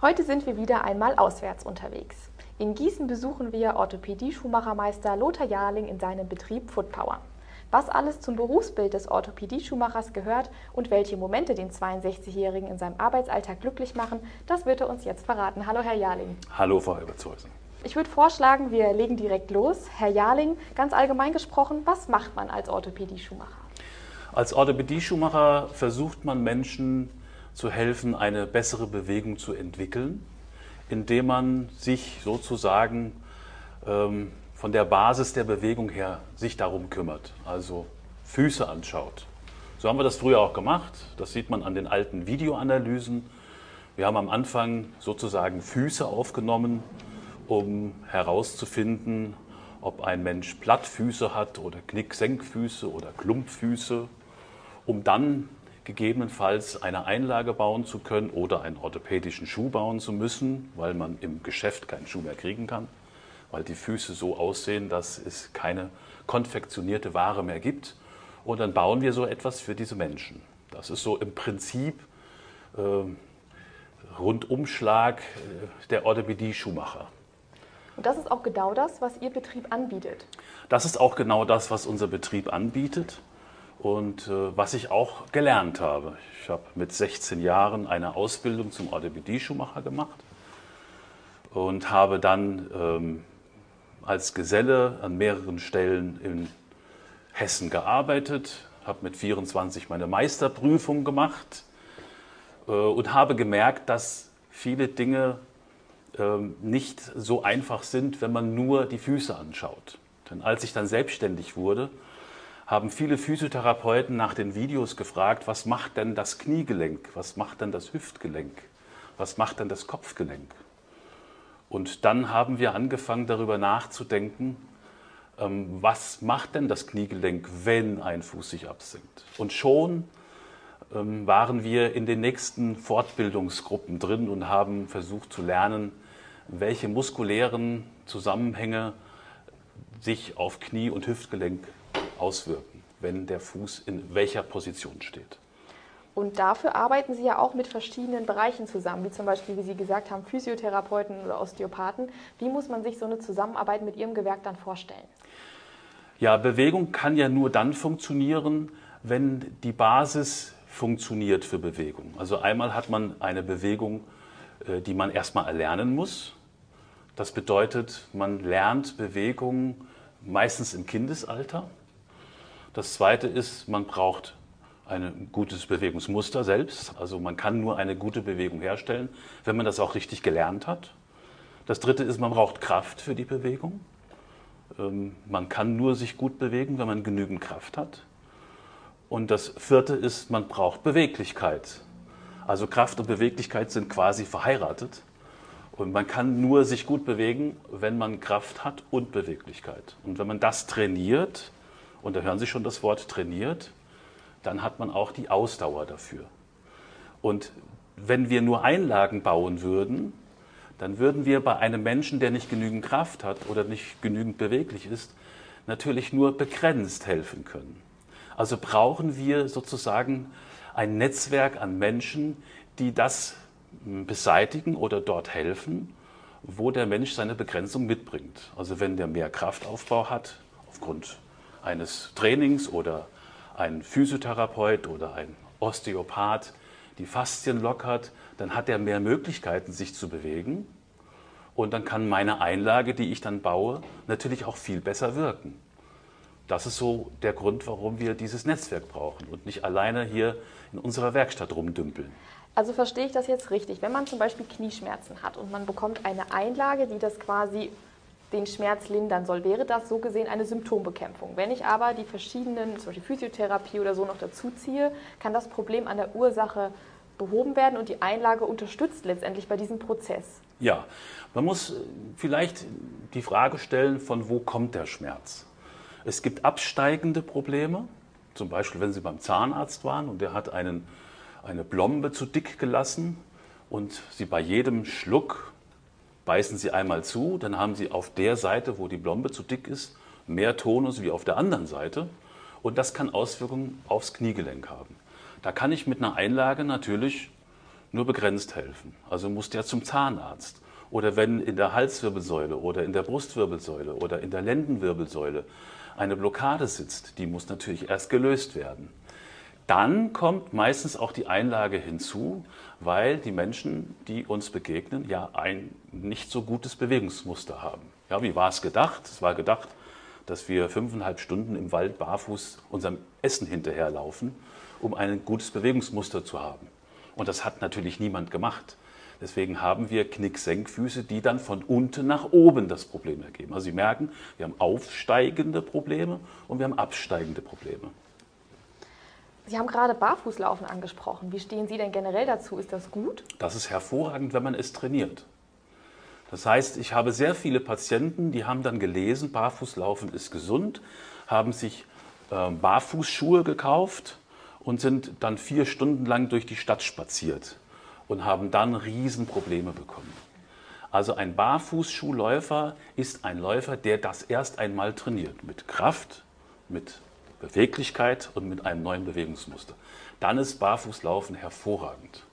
Heute sind wir wieder einmal auswärts unterwegs. In Gießen besuchen wir Orthopädie-Schuhmachermeister Lothar Jarling in seinem Betrieb Footpower. Was alles zum Berufsbild des Orthopädie-Schuhmachers gehört und welche Momente den 62-Jährigen in seinem Arbeitsalltag glücklich machen, das wird er uns jetzt verraten. Hallo, Herr Jarling. Hallo, Frau Ebertshäusen. Ich würde vorschlagen, wir legen direkt los. Herr Jarling, ganz allgemein gesprochen, was macht man als Orthopädie-Schuhmacher? Als Orthopädie-Schuhmacher versucht man Menschen zu helfen, eine bessere Bewegung zu entwickeln, indem man sich sozusagen ähm, von der Basis der Bewegung her sich darum kümmert, also Füße anschaut. So haben wir das früher auch gemacht. Das sieht man an den alten Videoanalysen. Wir haben am Anfang sozusagen Füße aufgenommen, um herauszufinden, ob ein Mensch Plattfüße hat oder Knicksenkfüße oder Klumpfüße, um dann gegebenenfalls eine Einlage bauen zu können oder einen orthopädischen Schuh bauen zu müssen, weil man im Geschäft keinen Schuh mehr kriegen kann weil die Füße so aussehen, dass es keine konfektionierte Ware mehr gibt. Und dann bauen wir so etwas für diese Menschen. Das ist so im Prinzip äh, Rundumschlag äh, der Orthopädie-Schuhmacher. Und das ist auch genau das, was Ihr Betrieb anbietet? Das ist auch genau das, was unser Betrieb anbietet und äh, was ich auch gelernt habe. Ich habe mit 16 Jahren eine Ausbildung zum Orthopädie-Schuhmacher gemacht und habe dann ähm, als Geselle an mehreren Stellen in Hessen gearbeitet, habe mit 24 meine Meisterprüfung gemacht äh, und habe gemerkt, dass viele Dinge ähm, nicht so einfach sind, wenn man nur die Füße anschaut. Denn als ich dann selbstständig wurde, haben viele Physiotherapeuten nach den Videos gefragt, was macht denn das Kniegelenk, was macht denn das Hüftgelenk, was macht denn das Kopfgelenk. Und dann haben wir angefangen darüber nachzudenken, ähm, was macht denn das Kniegelenk, wenn ein Fuß sich absenkt. Und schon ähm, waren wir in den nächsten Fortbildungsgruppen drin und haben versucht zu lernen, welche muskulären Zusammenhänge sich auf Knie und Hüftgelenk auswirken, wenn der Fuß in welcher Position steht. Und dafür arbeiten Sie ja auch mit verschiedenen Bereichen zusammen, wie zum Beispiel, wie Sie gesagt haben, Physiotherapeuten oder Osteopathen. Wie muss man sich so eine Zusammenarbeit mit Ihrem Gewerk dann vorstellen? Ja, Bewegung kann ja nur dann funktionieren, wenn die Basis funktioniert für Bewegung. Also einmal hat man eine Bewegung, äh, die man erstmal erlernen muss. Das bedeutet, man lernt Bewegung meistens im Kindesalter. Das zweite ist, man braucht ein gutes Bewegungsmuster selbst. Also man kann nur eine gute Bewegung herstellen, wenn man das auch richtig gelernt hat. Das dritte ist, man braucht Kraft für die Bewegung. Ähm, man kann nur sich gut bewegen, wenn man genügend Kraft hat. Und das vierte ist, man braucht Beweglichkeit. Also Kraft und Beweglichkeit sind quasi verheiratet. Und man kann nur sich gut bewegen, wenn man Kraft hat und Beweglichkeit. Und wenn man das trainiert, und da hören Sie schon das Wort trainiert, dann hat man auch die Ausdauer dafür. Und wenn wir nur Einlagen bauen würden, dann würden wir bei einem Menschen, der nicht genügend Kraft hat oder nicht genügend beweglich ist, natürlich nur begrenzt helfen können. Also brauchen wir sozusagen ein Netzwerk an Menschen, die das beseitigen oder dort helfen, wo der Mensch seine Begrenzung mitbringt. Also wenn der mehr Kraftaufbau hat, aufgrund eines Trainings oder ein Physiotherapeut oder ein Osteopath die Faszien lockert, dann hat er mehr Möglichkeiten, sich zu bewegen. Und dann kann meine Einlage, die ich dann baue, natürlich auch viel besser wirken. Das ist so der Grund, warum wir dieses Netzwerk brauchen und nicht alleine hier in unserer Werkstatt rumdümpeln. Also verstehe ich das jetzt richtig? Wenn man zum Beispiel Knieschmerzen hat und man bekommt eine Einlage, die das quasi den Schmerz lindern soll, wäre das so gesehen eine Symptombekämpfung. Wenn ich aber die verschiedenen, zum Beispiel Physiotherapie oder so noch dazu ziehe, kann das Problem an der Ursache behoben werden und die Einlage unterstützt letztendlich bei diesem Prozess. Ja, man muss vielleicht die Frage stellen, von wo kommt der Schmerz? Es gibt absteigende Probleme, zum Beispiel wenn Sie beim Zahnarzt waren und der hat einen, eine Blombe zu dick gelassen und Sie bei jedem Schluck beißen Sie einmal zu, dann haben Sie auf der Seite, wo die Blombe zu dick ist, mehr Tonus wie auf der anderen Seite. Und das kann Auswirkungen aufs Kniegelenk haben. Da kann ich mit einer Einlage natürlich nur begrenzt helfen. Also muss der zum Zahnarzt. Oder wenn in der Halswirbelsäule oder in der Brustwirbelsäule oder in der Lendenwirbelsäule eine Blockade sitzt, die muss natürlich erst gelöst werden. Dann kommt meistens auch die Einlage hinzu, weil die Menschen, die uns begegnen, ja ein nicht so gutes Bewegungsmuster haben. Ja, wie war es gedacht? Es war gedacht, dass wir fünfeinhalb Stunden im Wald barfuß unserem Essen hinterherlaufen, um ein gutes Bewegungsmuster zu haben. Und das hat natürlich niemand gemacht. Deswegen haben wir Knicksenkfüße, die dann von unten nach oben das Problem ergeben. Also Sie merken, wir haben aufsteigende Probleme und wir haben absteigende Probleme. Sie haben gerade Barfußlaufen angesprochen. Wie stehen Sie denn generell dazu? Ist das gut? Das ist hervorragend, wenn man es trainiert. Das heißt, ich habe sehr viele Patienten, die haben dann gelesen, Barfußlaufen ist gesund, haben sich äh, Barfußschuhe gekauft und sind dann vier Stunden lang durch die Stadt spaziert und haben dann Riesenprobleme bekommen. Also ein Barfußschuhläufer ist ein Läufer, der das erst einmal trainiert, mit Kraft, mit Beweglichkeit und mit einem neuen Bewegungsmuster. Dann ist Barfußlaufen hervorragend.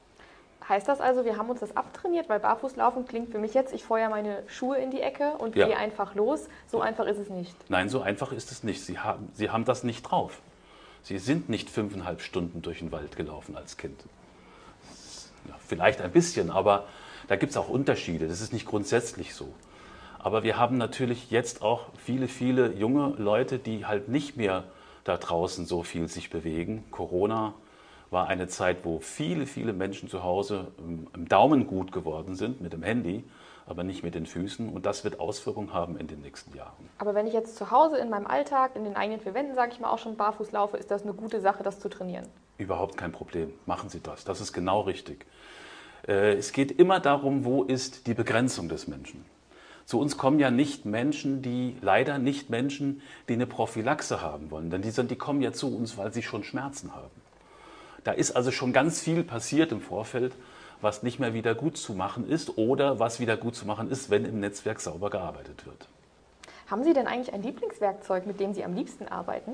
Heißt das also, wir haben uns das abtrainiert? Weil Barfußlaufen klingt für mich jetzt, ich feuere meine Schuhe in die Ecke und ja. gehe einfach los. So einfach ist es nicht. Nein, so einfach ist es nicht. Sie haben, Sie haben das nicht drauf. Sie sind nicht fünfeinhalb Stunden durch den Wald gelaufen als Kind. Ja, vielleicht ein bisschen, aber da gibt es auch Unterschiede. Das ist nicht grundsätzlich so. Aber wir haben natürlich jetzt auch viele, viele junge Leute, die halt nicht mehr da draußen so viel sich bewegen. Corona war eine Zeit, wo viele, viele Menschen zu Hause im Daumen gut geworden sind mit dem Handy, aber nicht mit den Füßen. Und das wird Auswirkungen haben in den nächsten Jahren. Aber wenn ich jetzt zu Hause in meinem Alltag, in den eigenen vier Wänden, sage ich mal, auch schon barfuß laufe, ist das eine gute Sache, das zu trainieren? Überhaupt kein Problem. Machen Sie das. Das ist genau richtig. Äh, es geht immer darum, wo ist die Begrenzung des Menschen. Zu uns kommen ja nicht Menschen, die leider nicht Menschen, die eine Prophylaxe haben wollen. Denn die, sind, die kommen ja zu uns, weil sie schon Schmerzen haben. Da ist also schon ganz viel passiert im Vorfeld, was nicht mehr wieder gut zu machen ist oder was wieder gut zu machen ist, wenn im Netzwerk sauber gearbeitet wird. Haben Sie denn eigentlich ein Lieblingswerkzeug, mit dem Sie am liebsten arbeiten?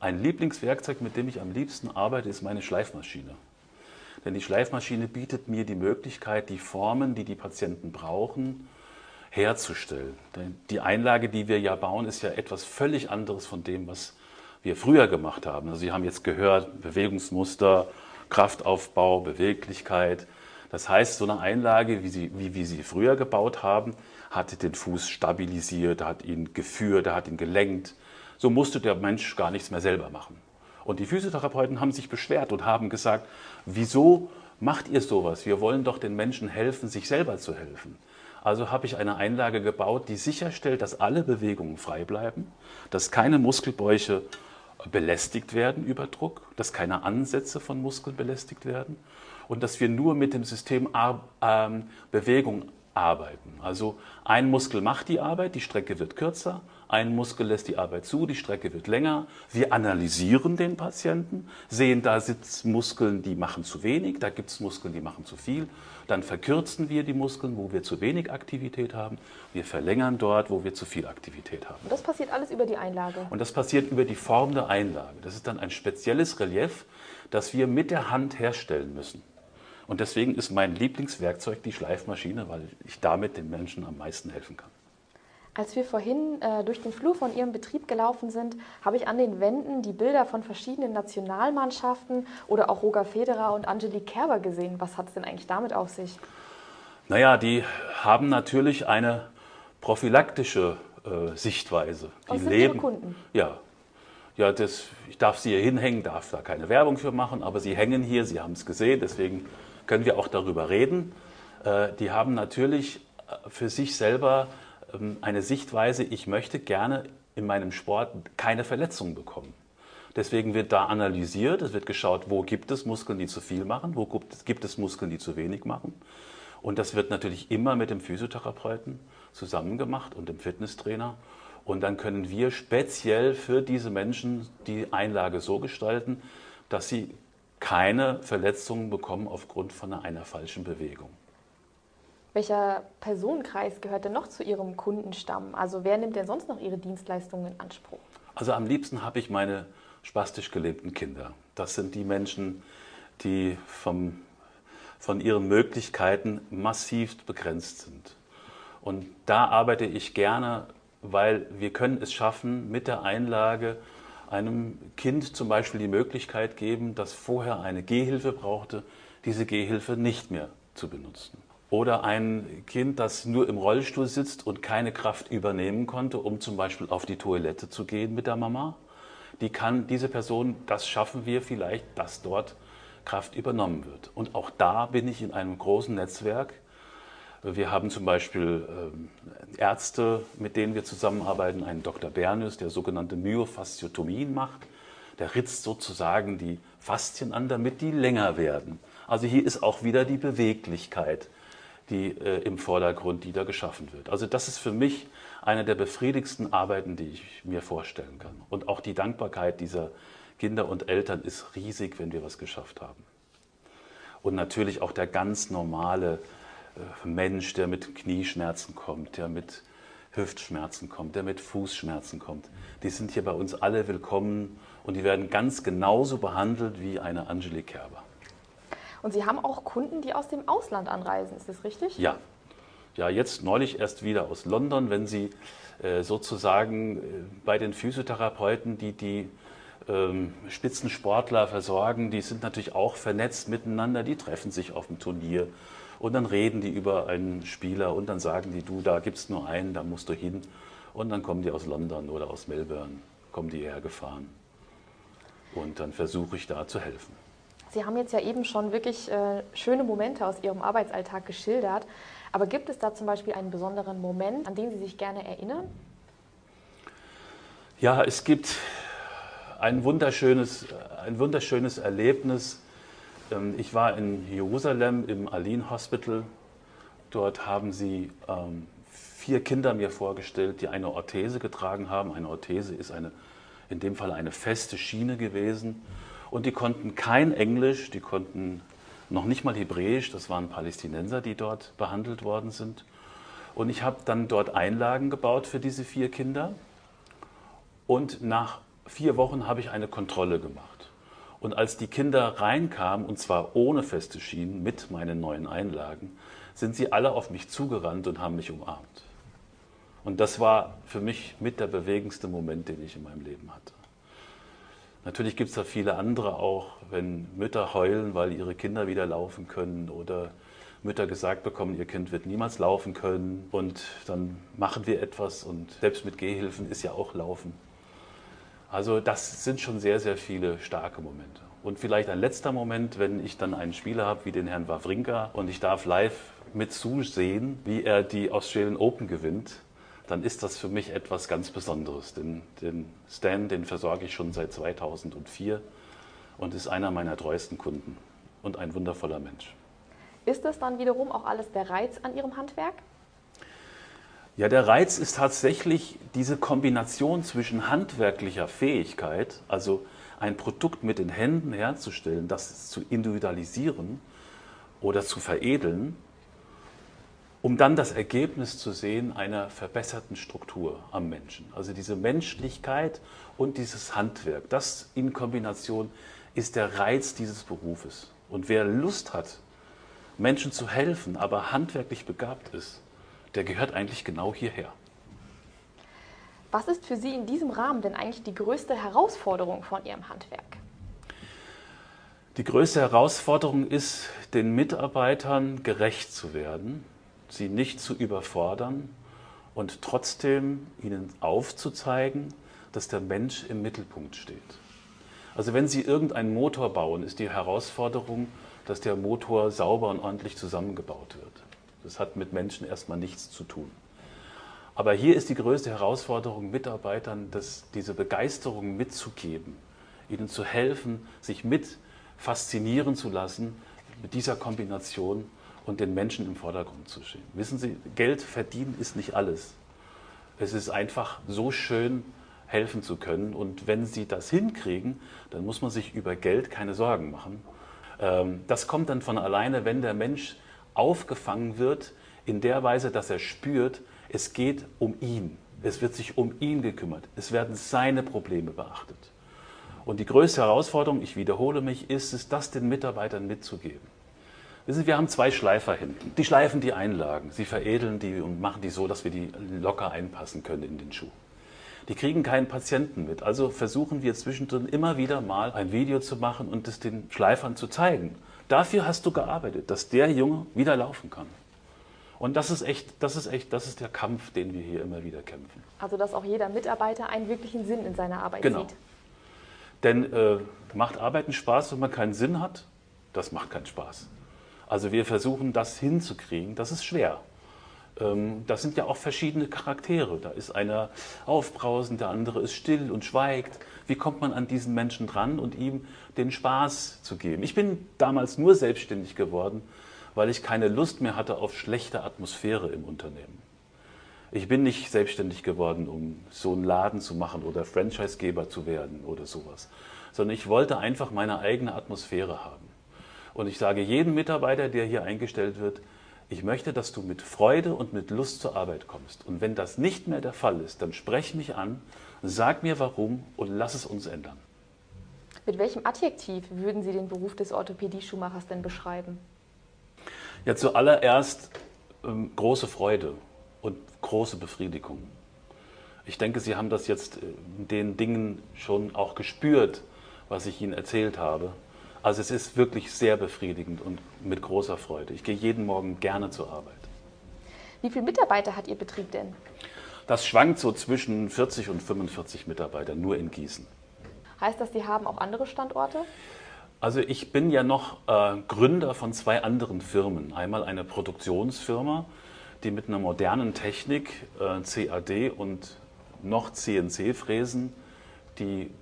Ein Lieblingswerkzeug, mit dem ich am liebsten arbeite, ist meine Schleifmaschine. Denn die Schleifmaschine bietet mir die Möglichkeit, die Formen, die die Patienten brauchen, herzustellen. Denn die Einlage, die wir ja bauen, ist ja etwas völlig anderes von dem, was wir früher gemacht haben. Also Sie haben jetzt gehört, Bewegungsmuster, Kraftaufbau, Beweglichkeit. Das heißt, so eine Einlage, wie, sie, wie wir sie früher gebaut haben, hat den Fuß stabilisiert, hat ihn geführt, hat ihn gelenkt. So musste der Mensch gar nichts mehr selber machen. Und die Physiotherapeuten haben sich beschwert und haben gesagt, wieso macht ihr sowas? Wir wollen doch den Menschen helfen, sich selber zu helfen. Also habe ich eine Einlage gebaut, die sicherstellt, dass alle Bewegungen frei bleiben, dass keine Muskelbäuche belästigt werden über Druck, dass keine Ansätze von Muskeln belästigt werden und dass wir nur mit dem System Ar ähm, Bewegung arbeiten. Also ein Muskel macht die Arbeit, die Strecke wird kürzer, ein Muskel lässt die Arbeit zu, die Strecke wird länger. Wir analysieren den Patienten, sehen, da sitzen Muskeln, die machen zu wenig, da gibt es Muskeln, die machen zu viel. Dann verkürzen wir die Muskeln, wo wir zu wenig Aktivität haben. Wir verlängern dort, wo wir zu viel Aktivität haben. Und das passiert alles über die Einlage? Und das passiert über die Form der Einlage. Das ist dann ein spezielles Relief, das wir mit der Hand herstellen müssen. Und deswegen ist mein Lieblingswerkzeug die Schleifmaschine, weil ich damit den Menschen am meisten helfen kann. Als wir vorhin äh, durch den Flur von Ihrem Betrieb gelaufen sind, habe ich an den Wänden die Bilder von verschiedenen Nationalmannschaften oder auch Roger Federer und Angelique Kerber gesehen. Was hat es denn eigentlich damit auf sich? Naja, die haben natürlich eine prophylaktische äh, Sichtweise. Die sind leben. Ihre Kunden? Ja. Ja, das, ich darf sie hier hinhängen, darf da keine Werbung für machen, aber sie hängen hier, sie haben es gesehen, deswegen können wir auch darüber reden. Äh, die haben natürlich äh, für sich selber eine Sichtweise, ich möchte gerne in meinem Sport keine Verletzungen bekommen. Deswegen wird da analysiert, es wird geschaut, wo gibt es Muskeln, die zu viel machen, wo gibt es Muskeln, die zu wenig machen. Und das wird natürlich immer mit dem Physiotherapeuten zusammen gemacht und dem Fitnesstrainer. Und dann können wir speziell für diese Menschen die Einlage so gestalten, dass sie keine Verletzungen bekommen aufgrund von einer falschen Bewegung. Welcher Personenkreis gehört denn noch zu Ihrem Kundenstamm? Also wer nimmt denn sonst noch Ihre Dienstleistungen in Anspruch? Also am liebsten habe ich meine spastisch gelebten Kinder. Das sind die Menschen, die vom von ihren Möglichkeiten massiv begrenzt sind. Und da arbeite ich gerne, weil wir können es schaffen, mit der Einlage einem Kind zum Beispiel die Möglichkeit geben, das vorher eine Gehhilfe brauchte, diese Gehhilfe nicht mehr zu benutzen. Oder ein Kind, das nur im Rollstuhl sitzt und keine Kraft übernehmen konnte, um zum Beispiel auf die Toilette zu gehen mit der Mama, die kann diese Person, das schaffen wir vielleicht, dass dort Kraft übernommen wird. Und auch da bin ich in einem großen Netzwerk. Wir haben zum Beispiel ähm, Ärzte, mit denen wir zusammenarbeiten, einen Dr. Bernius, der sogenannte Myofasziotomien macht. Der ritzt sozusagen die Faszien an, damit die länger werden. Also hier ist auch wieder die Beweglichkeit die äh, im Vordergrund, die da geschaffen wird. Also das ist für mich eine der befriedigsten Arbeiten, die ich mir vorstellen kann. Und auch die Dankbarkeit dieser Kinder und Eltern ist riesig, wenn wir was geschafft haben. Und natürlich auch der ganz normale äh, Mensch, der mit Knieschmerzen kommt, der mit Hüftschmerzen kommt, der mit Fußschmerzen kommt. Die sind hier bei uns alle willkommen und die werden ganz genauso behandelt wie eine Angelique Kerber. Und Sie haben auch Kunden, die aus dem Ausland anreisen, ist das richtig? Ja. Ja, jetzt neulich erst wieder aus London, wenn Sie äh, sozusagen äh, bei den Physiotherapeuten, die die ähm, Spitzensportler versorgen, die sind natürlich auch vernetzt miteinander, die treffen sich auf dem Turnier und dann reden die über einen Spieler und dann sagen die, du, da gibt es nur einen, da musst du hin. Und dann kommen die aus London oder aus Melbourne, kommen die hergefahren. Und dann versuche ich da zu helfen. Sie haben jetzt ja eben schon wirklich äh, schöne Momente aus Ihrem Arbeitsalltag geschildert. Aber gibt es da zum Beispiel einen besonderen Moment, an den Sie sich gerne erinnern? Ja, es gibt ein wunderschönes, ein wunderschönes Erlebnis. Ähm, ich war in Jerusalem im Aline Hospital. Dort haben sie ähm, vier Kinder mir vorgestellt, die eine Orthese getragen haben. Eine Orthese ist eine, in dem Fall eine feste Schiene gewesen. Und die konnten kein Englisch, die konnten noch nicht mal Hebräisch, das waren Palästinenser, die dort behandelt worden sind. Und ich habe dann dort Einlagen gebaut für diese vier Kinder. Und nach vier Wochen habe ich eine Kontrolle gemacht. Und als die Kinder reinkamen, und zwar ohne feste Schienen, mit meinen neuen Einlagen, sind sie alle auf mich zugerannt und haben mich umarmt. Und das war für mich mit der bewegendste Moment, den ich in meinem Leben hatte. Natürlich gibt es da viele andere auch, wenn Mütter heulen, weil ihre Kinder wieder laufen können oder Mütter gesagt bekommen, ihr Kind wird niemals laufen können und dann machen wir etwas und selbst mit Gehhilfen ist ja auch Laufen. Also das sind schon sehr, sehr viele starke Momente. Und vielleicht ein letzter Moment, wenn ich dann einen Spieler habe wie den Herrn Wawrinka und ich darf live mit zusehen, wie er die Australian Open gewinnt dann ist das für mich etwas ganz Besonderes. Den, den Stan, den versorge ich schon seit 2004 und ist einer meiner treuesten Kunden und ein wundervoller Mensch. Ist das dann wiederum auch alles der Reiz an Ihrem Handwerk? Ja, der Reiz ist tatsächlich diese Kombination zwischen handwerklicher Fähigkeit, also ein Produkt mit den Händen herzustellen, das zu individualisieren oder zu veredeln um dann das Ergebnis zu sehen einer verbesserten Struktur am Menschen. Also diese Menschlichkeit und dieses Handwerk, das in Kombination ist der Reiz dieses Berufes. Und wer Lust hat, Menschen zu helfen, aber handwerklich begabt ist, der gehört eigentlich genau hierher. Was ist für Sie in diesem Rahmen denn eigentlich die größte Herausforderung von Ihrem Handwerk? Die größte Herausforderung ist, den Mitarbeitern gerecht zu werden sie nicht zu überfordern und trotzdem ihnen aufzuzeigen, dass der Mensch im Mittelpunkt steht. Also wenn Sie irgendeinen Motor bauen, ist die Herausforderung, dass der Motor sauber und ordentlich zusammengebaut wird. Das hat mit Menschen erstmal nichts zu tun. Aber hier ist die größte Herausforderung, Mitarbeitern das, diese Begeisterung mitzugeben, ihnen zu helfen, sich mit faszinieren zu lassen mit dieser Kombination und den Menschen im Vordergrund zu stehen. Wissen Sie, Geld verdienen ist nicht alles. Es ist einfach so schön, helfen zu können. Und wenn Sie das hinkriegen, dann muss man sich über Geld keine Sorgen machen. Ähm, das kommt dann von alleine, wenn der Mensch aufgefangen wird in der Weise, dass er spürt, es geht um ihn. Es wird sich um ihn gekümmert. Es werden seine Probleme beachtet. Und die größte Herausforderung, ich wiederhole mich, ist es, das den Mitarbeitern mitzugeben Wissen Sie, wir haben zwei Schleifer hinten. Die schleifen die Einlagen, sie veredeln die und machen die so, dass wir die locker einpassen können in den Schuh. Die kriegen keinen Patienten mit. Also versuchen wir zwischendrin immer wieder mal ein Video zu machen und es den Schleifern zu zeigen. Dafür hast du gearbeitet, dass der Junge wieder laufen kann. Und das ist echt, das ist echt, das ist der Kampf, den wir hier immer wieder kämpfen. Also dass auch jeder Mitarbeiter einen wirklichen Sinn in seiner Arbeit Genau. sieht. Denn äh, macht Arbeiten Spaß, wenn man keinen Sinn hat? Das macht keinen Spaß. Also wir versuchen das hinzukriegen, das ist schwer. Ähm, das sind ja auch verschiedene Charaktere. Da ist einer aufbrausend, der andere ist still und schweigt. Wie kommt man an diesen Menschen dran und ihm den Spaß zu geben? Ich bin damals nur selbstständig geworden, weil ich keine Lust mehr hatte auf schlechte Atmosphäre im Unternehmen. Ich bin nicht selbstständig geworden, um so einen Laden zu machen oder Franchisegeber zu werden oder sowas, sondern ich wollte einfach meine eigene Atmosphäre haben. Und ich sage jedem Mitarbeiter, der hier eingestellt wird, ich möchte, dass du mit Freude und mit Lust zur Arbeit kommst. Und wenn das nicht mehr der Fall ist, dann sprech mich an, sag mir warum und lass es uns ändern. Mit welchem Adjektiv würden Sie den Beruf des Orthopädie-Schuhmachers denn beschreiben? Ja, zuallererst ähm, große Freude und große Befriedigung. Ich denke, Sie haben das jetzt in den Dingen schon auch gespürt, was ich Ihnen erzählt habe. Also es ist wirklich sehr befriedigend und mit großer Freude. Ich gehe jeden Morgen gerne zur Arbeit. Wie viele Mitarbeiter hat Ihr Betrieb denn? Das schwankt so zwischen 40 und 45 Mitarbeiter, nur in Gießen. Heißt das, Sie haben auch andere Standorte? Also ich bin ja noch äh, Gründer von zwei anderen Firmen. Einmal eine Produktionsfirma, die mit einer modernen Technik, äh, CAD und noch CNC-Fräsen, die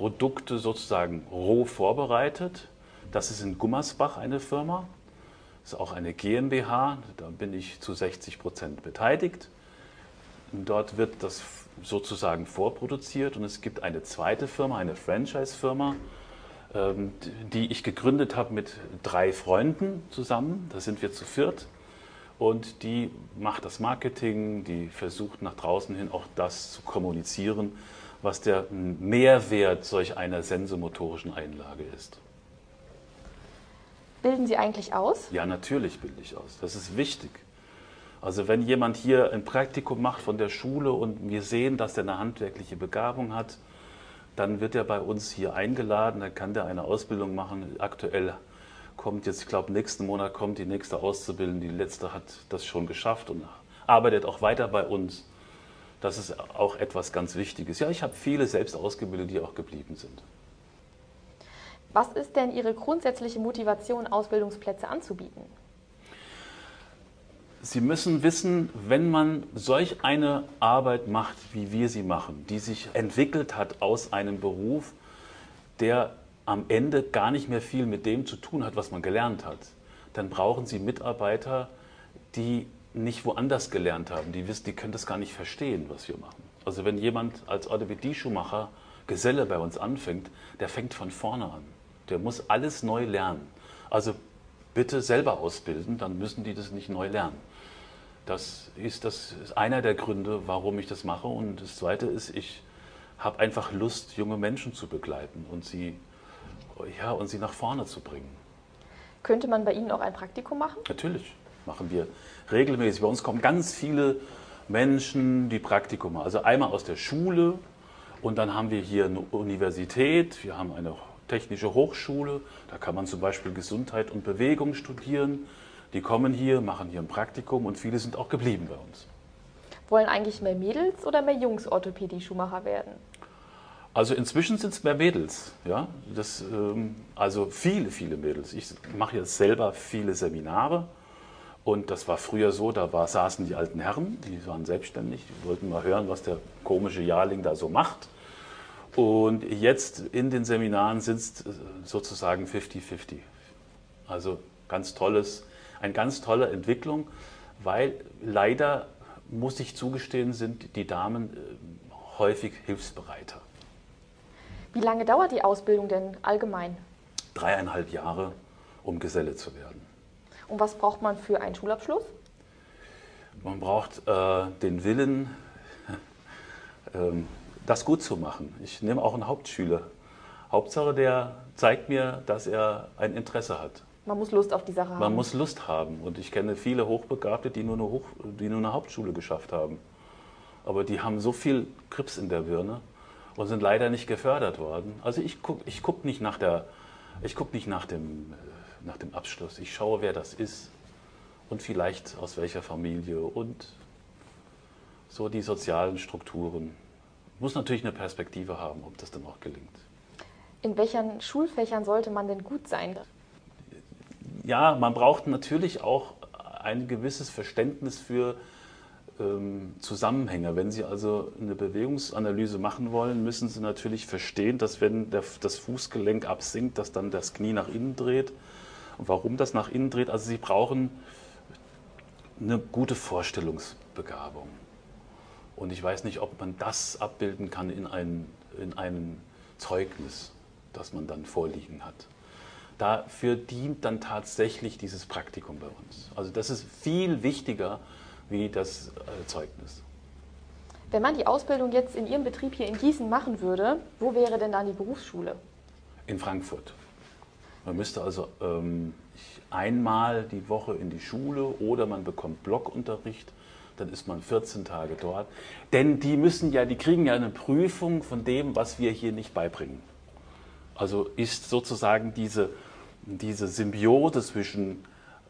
Produkte sozusagen roh vorbereitet. Das ist in Gummersbach eine Firma. Das ist auch eine GmbH. Da bin ich zu 60 Prozent beteiligt. Dort wird das sozusagen vorproduziert. Und es gibt eine zweite Firma, eine Franchise-Firma, ähm, die ich gegründet habe mit drei Freunden zusammen. Da sind wir zu viert. Und die macht das Marketing, die versucht nach draußen hin auch das zu kommunizieren, was der Mehrwert solch einer sensomotorischen Einlage ist. Bilden Sie eigentlich aus? Ja, natürlich bilde ich aus. Das ist wichtig. Also wenn jemand hier ein Praktikum macht von der Schule und wir sehen, dass er eine handwerkliche Begabung hat, dann wird er bei uns hier eingeladen, dann kann der eine Ausbildung machen. Aktuell kommt jetzt, ich glaube, nächsten Monat kommt die nächste Auszubildende, die letzte hat das schon geschafft und arbeitet auch weiter bei uns. Das ist auch etwas ganz Wichtiges. Ja, ich habe viele selbst ausgebildet, die auch geblieben sind. Was ist denn Ihre grundsätzliche Motivation, Ausbildungsplätze anzubieten? Sie müssen wissen, wenn man solch eine Arbeit macht, wie wir sie machen, die sich entwickelt hat aus einem Beruf, der am Ende gar nicht mehr viel mit dem zu tun hat, was man gelernt hat, dann brauchen Sie Mitarbeiter, die nicht woanders gelernt haben, die wissen, die können das gar nicht verstehen, was wir machen. Also wenn jemand als Orthopädie-Schuhmacher Geselle bei uns anfängt, der fängt von vorne an. Der muss alles neu lernen. Also bitte selber ausbilden, dann müssen die das nicht neu lernen. Das ist, das ist einer der Gründe, warum ich das mache. Und das Zweite ist, ich habe einfach Lust, junge Menschen zu begleiten und sie, ja, und sie nach vorne zu bringen. Könnte man bei Ihnen auch ein Praktikum machen? Natürlich machen wir regelmäßig. Bei uns kommen ganz viele Menschen, die Praktikum machen. Also einmal aus der Schule und dann haben wir hier eine Universität, wir haben eine technische Hochschule, da kann man zum Beispiel Gesundheit und Bewegung studieren. Die kommen hier, machen hier ein Praktikum und viele sind auch geblieben bei uns. Wollen eigentlich mehr Mädels oder mehr Jungs Orthopädie-Schuhmacher werden? Also inzwischen sind es mehr Mädels. Ja? Das, ähm, also viele, viele Mädels. Ich mache jetzt selber viele Seminare. Und das war früher so, da war, saßen die alten Herren, die waren selbstständig, die wollten mal hören, was der komische Jahrling da so macht. Und jetzt in den Seminaren sind es sozusagen 50-50. Also ganz tolles, eine ganz tolle Entwicklung, weil leider, muss ich zugestehen, sind die Damen äh, häufig hilfsbereiter. Wie lange dauert die Ausbildung denn allgemein? Dreieinhalb Jahre, um Geselle zu werden. Und was braucht man für einen Schulabschluss? Man braucht äh, den Willen, ähm, das gut zu machen. Ich nehme auch einen Hauptschüler. Hauptsache, der zeigt mir, dass er ein Interesse hat. Man muss Lust auf die Sache haben. Man muss Lust haben. Und ich kenne viele Hochbegabte, die nur eine, Hoch, die nur eine Hauptschule geschafft haben. Aber die haben so viel Krips in der Birne und sind leider nicht gefördert worden. Also ich gucke ich guck nicht, nach, der, ich guck nicht nach, dem, äh, nach dem Abschluss. Ich schaue, wer das ist und vielleicht aus welcher Familie und so die sozialen Strukturen. Muss natürlich eine Perspektive haben, ob das dann auch gelingt. In welchen Schulfächern sollte man denn gut sein? Ja, man braucht natürlich auch ein gewisses Verständnis für ähm, Zusammenhänge. Wenn Sie also eine Bewegungsanalyse machen wollen, müssen Sie natürlich verstehen, dass wenn der, das Fußgelenk absinkt, dass dann das Knie nach innen dreht. Und warum das nach innen dreht? Also Sie brauchen eine gute Vorstellungsbegabung. Und ich weiß nicht, ob man das abbilden kann in ein, in ein Zeugnis, das man dann vorliegen hat. Dafür dient dann tatsächlich dieses Praktikum bei uns. Also das ist viel wichtiger wie das äh, Zeugnis. Wenn man die Ausbildung jetzt in Ihrem Betrieb hier in Gießen machen würde, wo wäre denn dann die Berufsschule? In Frankfurt. Man müsste also ähm, einmal die Woche in die Schule oder man bekommt Blockunterricht dann ist man 14 Tage dort. Denn die müssen ja, die kriegen ja eine Prüfung von dem, was wir hier nicht beibringen. Also ist sozusagen diese, diese Symbiose zwischen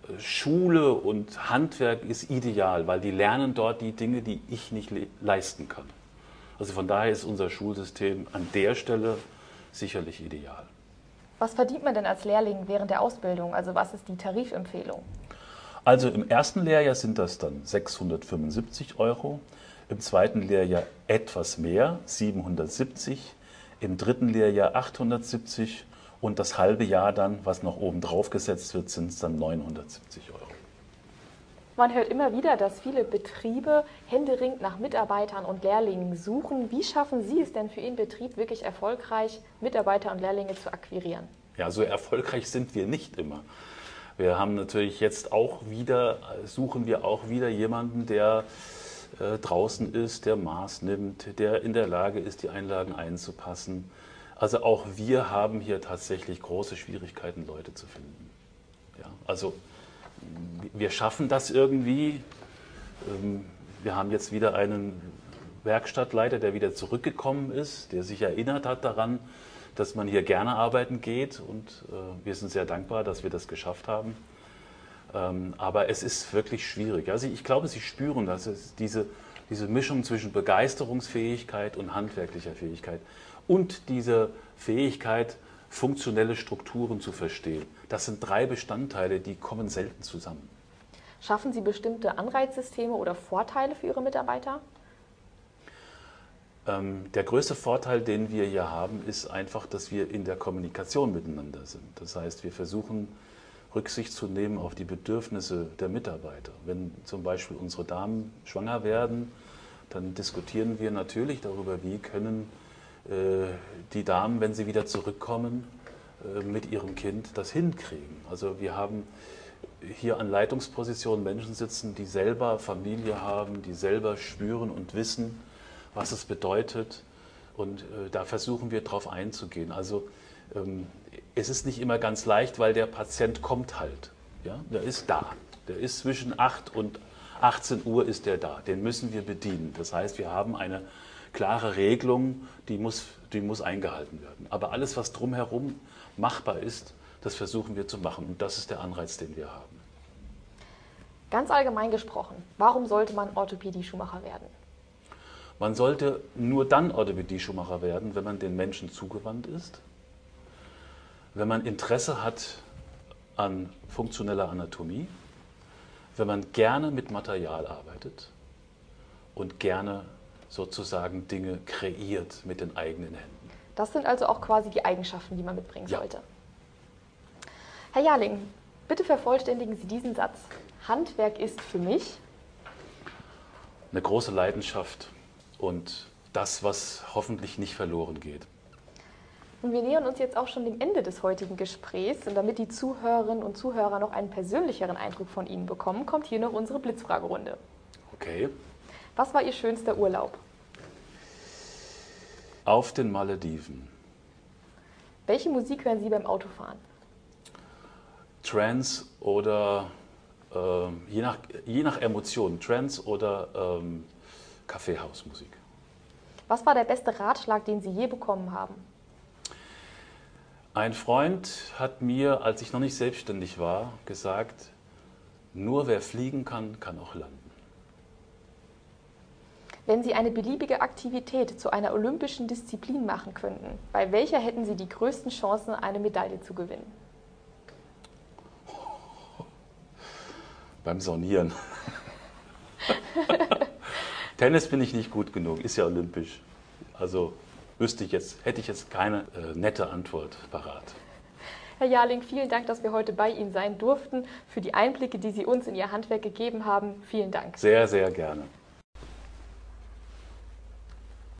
äh, Schule und Handwerk ist ideal, weil die lernen dort die Dinge, die ich nicht le leisten kann. Also von daher ist unser Schulsystem an der Stelle sicherlich ideal. Was verdient man denn als Lehrling während der Ausbildung? Also was ist die Tarifempfehlung? Also im ersten Lehrjahr sind das dann 675 Euro, im zweiten Lehrjahr etwas mehr, 770, im dritten Lehrjahr 870 und das halbe Jahr dann, was noch oben drauf gesetzt wird, sind es dann 970 Euro. Man hört immer wieder, dass viele Betriebe händeringend nach Mitarbeitern und Lehrlingen suchen. Wie schaffen Sie es denn für Ihren Betrieb wirklich erfolgreich, Mitarbeiter und Lehrlinge zu akquirieren? Ja, so erfolgreich sind wir nicht immer. Wir haben natürlich jetzt auch wieder, suchen wir auch wieder jemanden, der äh, draußen ist, der Maß nimmt, der in der Lage ist, die Einlagen einzupassen. Also auch wir haben hier tatsächlich große Schwierigkeiten, Leute zu finden. Ja, also wir schaffen das irgendwie. Ähm, wir haben jetzt wieder einen Werkstattleiter, der wieder zurückgekommen ist, der sich erinnert hat daran, dass man hier gerne arbeiten geht und äh, wir sind sehr dankbar, dass wir das geschafft haben. Ähm, aber es ist wirklich schwierig. Also ich glaube, Sie spüren das, es diese, diese Mischung zwischen Begeisterungsfähigkeit und handwerklicher Fähigkeit und diese Fähigkeit, funktionelle Strukturen zu verstehen. Das sind drei Bestandteile, die kommen selten zusammen. Schaffen Sie bestimmte Anreizsysteme oder Vorteile für Ihre Mitarbeiter? Ähm, der größte Vorteil, den wir hier haben, ist einfach, dass wir in der Kommunikation miteinander sind. Das heißt, wir versuchen Rücksicht zu nehmen auf die Bedürfnisse der Mitarbeiter. Wenn zum Beispiel unsere Damen schwanger werden, dann diskutieren wir natürlich darüber, wie können die Damen, wenn sie wieder zurückkommen, äh, mit ihrem Kind das hinkriegen. Also wir haben hier an Leitungspositionen Menschen sitzen, die selber Familie haben, die selber spüren und wissen, was es bedeutet. Und äh, da versuchen wir darauf einzugehen. Also ähm, es ist nicht immer ganz leicht, weil der Patient kommt halt. Ja? Der ist da. Der ist zwischen 8 und 18 Uhr ist der da. Den müssen wir bedienen. Das heißt, wir haben eine klare Regelung, die muss, die muss eingehalten werden. Aber alles, was drumherum machbar ist, das versuchen wir zu machen. Und das ist der Anreiz, den wir haben. Ganz allgemein gesprochen, warum sollte man Orthopädie-Schuhmacher werden? Man sollte nur dann Orthopädie-Schuhmacher werden, wenn man den Menschen zugewandt ist, wenn man Interesse hat an funktioneller Anatomie, wenn man gerne mit Material arbeitet und gerne sozusagen Dinge kreiert mit den eigenen Händen. Das sind also auch quasi die Eigenschaften, die man mitbringen ja. sollte. Herr Jarling, bitte vervollständigen Sie diesen Satz. Handwerk ist für mich eine große Leidenschaft und das, was hoffentlich nicht verloren geht. Und wir nähern uns jetzt auch schon dem Ende des heutigen Gesprächs. Und damit die Zuhörerinnen und Zuhörer noch einen persönlicheren Eindruck von Ihnen bekommen, kommt hier noch unsere Blitzfragerunde. Okay. Was war Ihr schönster Urlaub? Auf den Malediven. Welche Musik hören Sie beim Autofahren? Trance oder äh, je, nach, je nach Emotion, Trance oder ähm, Kaffeehausmusik. Was war der beste Ratschlag, den Sie je bekommen haben? Ein Freund hat mir, als ich noch nicht selbstständig war, gesagt, nur wer fliegen kann, kann auch landen. Wenn Sie eine beliebige Aktivität zu einer olympischen Disziplin machen könnten, bei welcher hätten Sie die größten Chancen, eine Medaille zu gewinnen? Beim Saunieren. Tennis bin ich nicht gut genug, ist ja olympisch. Also wüsste ich jetzt, hätte ich jetzt keine äh, nette Antwort parat. Herr Jarling, vielen Dank, dass wir heute bei Ihnen sein durften. Für die Einblicke, die Sie uns in Ihr Handwerk gegeben haben, vielen Dank. Sehr, sehr gerne.